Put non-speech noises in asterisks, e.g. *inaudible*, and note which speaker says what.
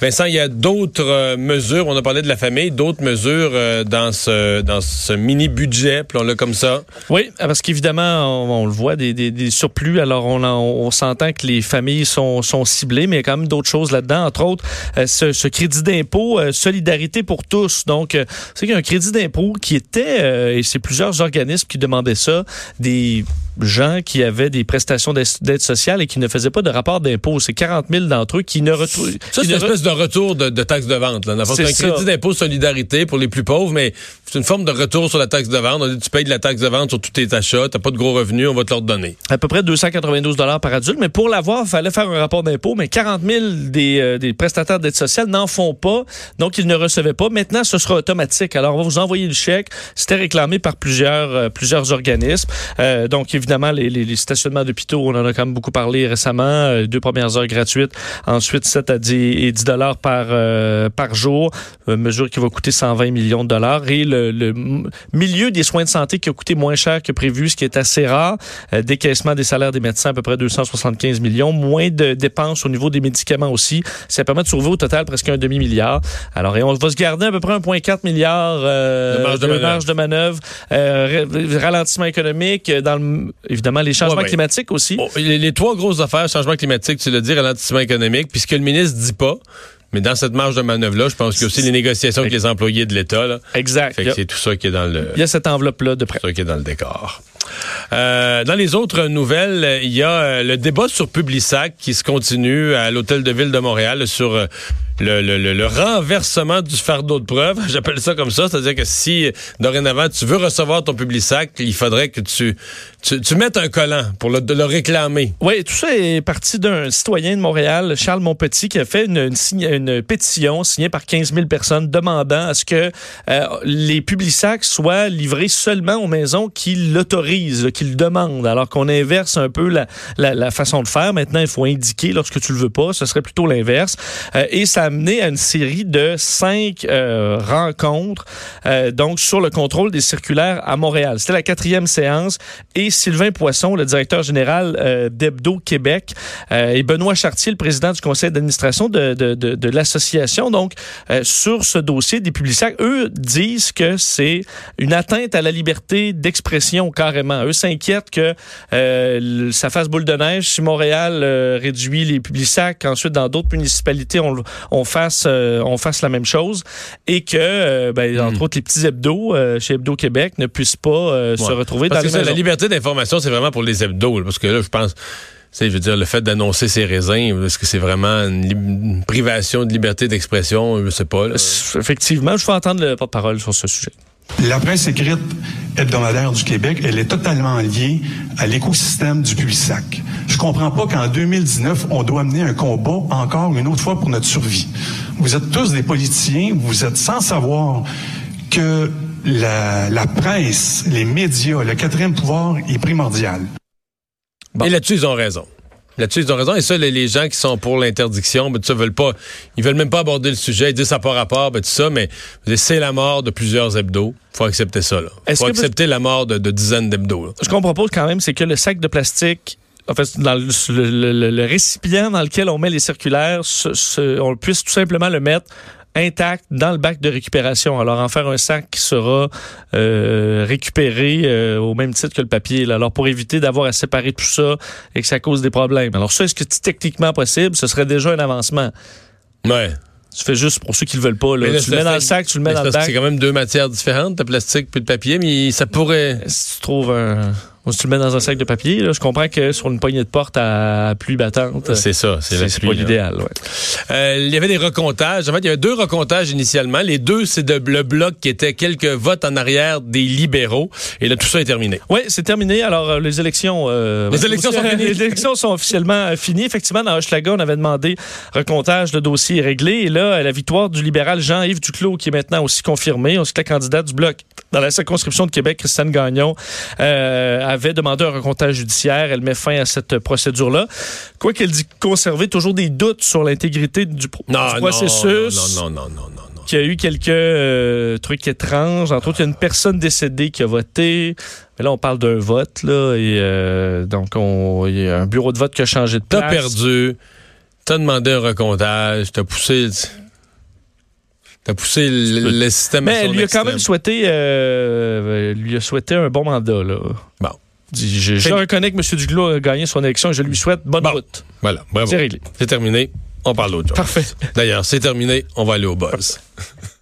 Speaker 1: Vincent, il y a d'autres euh, mesures, on a parlé de la famille, d'autres mesures euh, dans ce dans ce mini-budget, appelons-le comme ça.
Speaker 2: Oui, parce qu'évidemment, on, le voit, des, des, surplus. Alors, on, on, s'entend que les familles sont, sont ciblées, mais il y a quand même d'autres choses là-dedans. Entre autres, euh, ce, ce, crédit d'impôt, solidarité pour tous. Donc, c'est qu'il y a un crédit d'impôt qui était, et c'est plusieurs organismes qui demandaient ça, des gens qui avaient des prestations d'aide sociale et qui ne faisaient pas de rapport d'impôt. C'est 40 000 d'entre eux qui ne retrouvent...
Speaker 1: Ça, c'est une espèce de retour de, de taxe de vente. C'est un crédit d'impôt solidarité pour les plus pauvres, mais c'est une forme de retour sur la taxe de vente. On dit, tu payes de la taxe de vente sur tous tes achats, t'as pas de gros revenus, on va te leur donner.
Speaker 2: À peu près 292 par adulte, mais pour l'avoir, il fallait faire un rapport d'impôt, mais 40 000 des, euh, des prestataires d'aide sociale n'en font pas, donc ils ne recevaient pas. Maintenant, ce sera automatique. Alors, on va vous envoyer le chèque. C'était réclamé par plusieurs, euh, plusieurs organismes. Euh, donc, évidemment, les, les, stationnements d'hôpitaux, on en a quand même beaucoup parlé récemment. Euh, deux premières heures gratuites, ensuite 7 à 10 et 10 dollars par, euh, par jour, mesure qui va coûter 120 millions de dollars. Et le, le, milieu des soins de santé qui a coûté moins cher que prévu, ce qui est assez rare. décaissement des salaires des médecins, à peu près 275 millions. Moins de dépenses au niveau des médicaments aussi. Ça permet de sauver au total presque un demi-milliard. Alors, et on va se garder à peu près 1,4 milliard de marge de, de, marge de manœuvre. ralentissement économique dans le, évidemment les changements climatiques aussi.
Speaker 1: les, trois grosses affaires, changement climatique, tu le dis, ralentissement économique, puisque le ministre dit pas. Mais dans cette marge de manœuvre-là, je pense qu'il y a aussi les négociations avec les employés de l'État.
Speaker 2: Exact.
Speaker 1: c'est tout ça qui est dans le.
Speaker 2: Il y a cette enveloppe-là de près.
Speaker 1: Tout ça qui est dans le décor. Euh, dans les autres nouvelles, il y a euh, le débat sur Publisac qui se continue à l'hôtel de ville de Montréal sur le, le, le, renversement du fardeau de preuve. *laughs* J'appelle ça comme ça. C'est-à-dire que si, dorénavant, tu veux recevoir ton sac, il faudrait que tu, tu, mettes un collant pour le, de le réclamer.
Speaker 2: Oui, tout ça est parti d'un citoyen de Montréal, Charles Monpetit, qui a fait une, une, pétition signée par 15 000 personnes demandant à ce que euh, les sacs soient livrés seulement aux maisons qui l'autorisent, qui le demandent, alors qu'on inverse un peu la, la, la, façon de faire. Maintenant, il faut indiquer lorsque tu le veux pas. Ce serait plutôt l'inverse. Euh, et ça amené à une série de cinq euh, rencontres euh, donc sur le contrôle des circulaires à Montréal. C'était la quatrième séance et Sylvain Poisson, le directeur général euh, d'Hebdo Québec, et Benoît Chartier, le président du conseil d'administration de, de, de, l'association. Donc, sur ce dossier des publicitaires, eux disent que c'est une atteinte à la liberté d'expression carrément. Eux s'inquiètent que ça fasse boule de neige si Montréal réduit les publicitaires, qu'ensuite dans d'autres municipalités on, on on fasse, euh, on fasse la même chose et que, euh, ben, entre hmm. autres, les petits hebdos euh, chez Hebdo Québec ne puissent pas se retrouver
Speaker 1: parce
Speaker 2: dans
Speaker 1: que La liberté d'information, c'est vraiment pour les hebdos, parce que là, je pense je veux dire, le fait d'annoncer ses raisins, est-ce que c'est vraiment une, privation de liberté d'expression? Je sais pas.
Speaker 2: Effectivement, je vais entendre le porte-parole sur ce sujet.
Speaker 3: La presse écrite hebdomadaire du Québec, elle est totalement liée à l'écosystème du Publisac. Je comprends pas qu'en 2019, on doit mener un combat encore une autre fois pour notre survie. Vous êtes tous des politiciens, vous êtes sans savoir que la, la presse, les médias, le quatrième pouvoir est primordial.
Speaker 1: Et là-dessus, ils ont raison. Là-dessus, ils ont raison. Et ça, les, gens qui sont pour l'interdiction, ben, ça, veulent pas, ils veulent même pas aborder le sujet. Ils disent ça n'a pas rapport, ben, tout ça, mais c'est la mort de plusieurs hebdos. faut accepter ça, Il faut accepter la mort de, dizaines d'hebdos.
Speaker 2: Ce qu'on propose quand même, c'est que le sac de plastique en fait, dans le, récipient dans lequel on met les circulaires, on puisse tout simplement le mettre intact dans le bac de récupération. Alors, en faire un sac qui sera euh, récupéré euh, au même titre que le papier. Alors, pour éviter d'avoir à séparer tout ça et que ça cause des problèmes. Alors, ça, est-ce que c'est techniquement possible? Ce serait déjà un avancement.
Speaker 1: Ouais.
Speaker 2: Tu fais juste pour ceux qui le veulent pas. Là. tu le mets dans le sac, tu le mets dans le bac.
Speaker 1: C'est quand même deux matières différentes, de plastique puis de papier, mais ça pourrait...
Speaker 2: Si tu trouves un si tu le mets dans un sac de papier, là, je comprends que sur une poignée de porte à pluie battante,
Speaker 1: c'est ça,
Speaker 2: c'est pas l'idéal. Ouais.
Speaker 1: Euh, il y avait des recomptages. En fait, il y avait deux recomptages initialement. Les deux, c'est de, le bloc qui était quelques votes en arrière des libéraux. Et là, tout ça est terminé.
Speaker 2: Oui, c'est terminé. Alors, euh, les élections...
Speaker 1: Euh, les élections sont finies. *laughs*
Speaker 2: Les élections sont officiellement finies. Effectivement, dans Hochelaga, on avait demandé recomptage de dossier réglé. Et là, la victoire du libéral Jean-Yves Duclos, qui est maintenant aussi confirmé, aussi la candidate du bloc dans la circonscription de Québec, Christiane Gagnon, avait demandé un recomptage judiciaire. Elle met fin à cette procédure-là. Quoi qu'elle dit conserver toujours des doutes sur l'intégrité du, processus.
Speaker 1: Non, non, non, non, non, non.
Speaker 2: Qu'il y a eu quelques euh, trucs étranges. Entre autres, il y a une personne décédée qui a voté. Mais là, on parle d'un vote, là. Et euh, donc, il y a un bureau de vote qui a changé de place.
Speaker 1: T'as perdu t'as demandé un recomptage, t'as poussé... T'as poussé le, le système à
Speaker 2: Mais
Speaker 1: son
Speaker 2: lui a quand même souhaité, euh, lui a souhaité un bon mandat. Là.
Speaker 1: Bon.
Speaker 2: Je, reconnais que M. Duclos a gagné son élection et je lui souhaite bonne
Speaker 1: Bon.
Speaker 2: route.
Speaker 1: Voilà, bravo.
Speaker 2: C'est réglé.
Speaker 1: C'est terminé. On parle d'autre chose.
Speaker 2: Parfait.
Speaker 1: D'ailleurs, c'est terminé. On va aller au buzz. *laughs*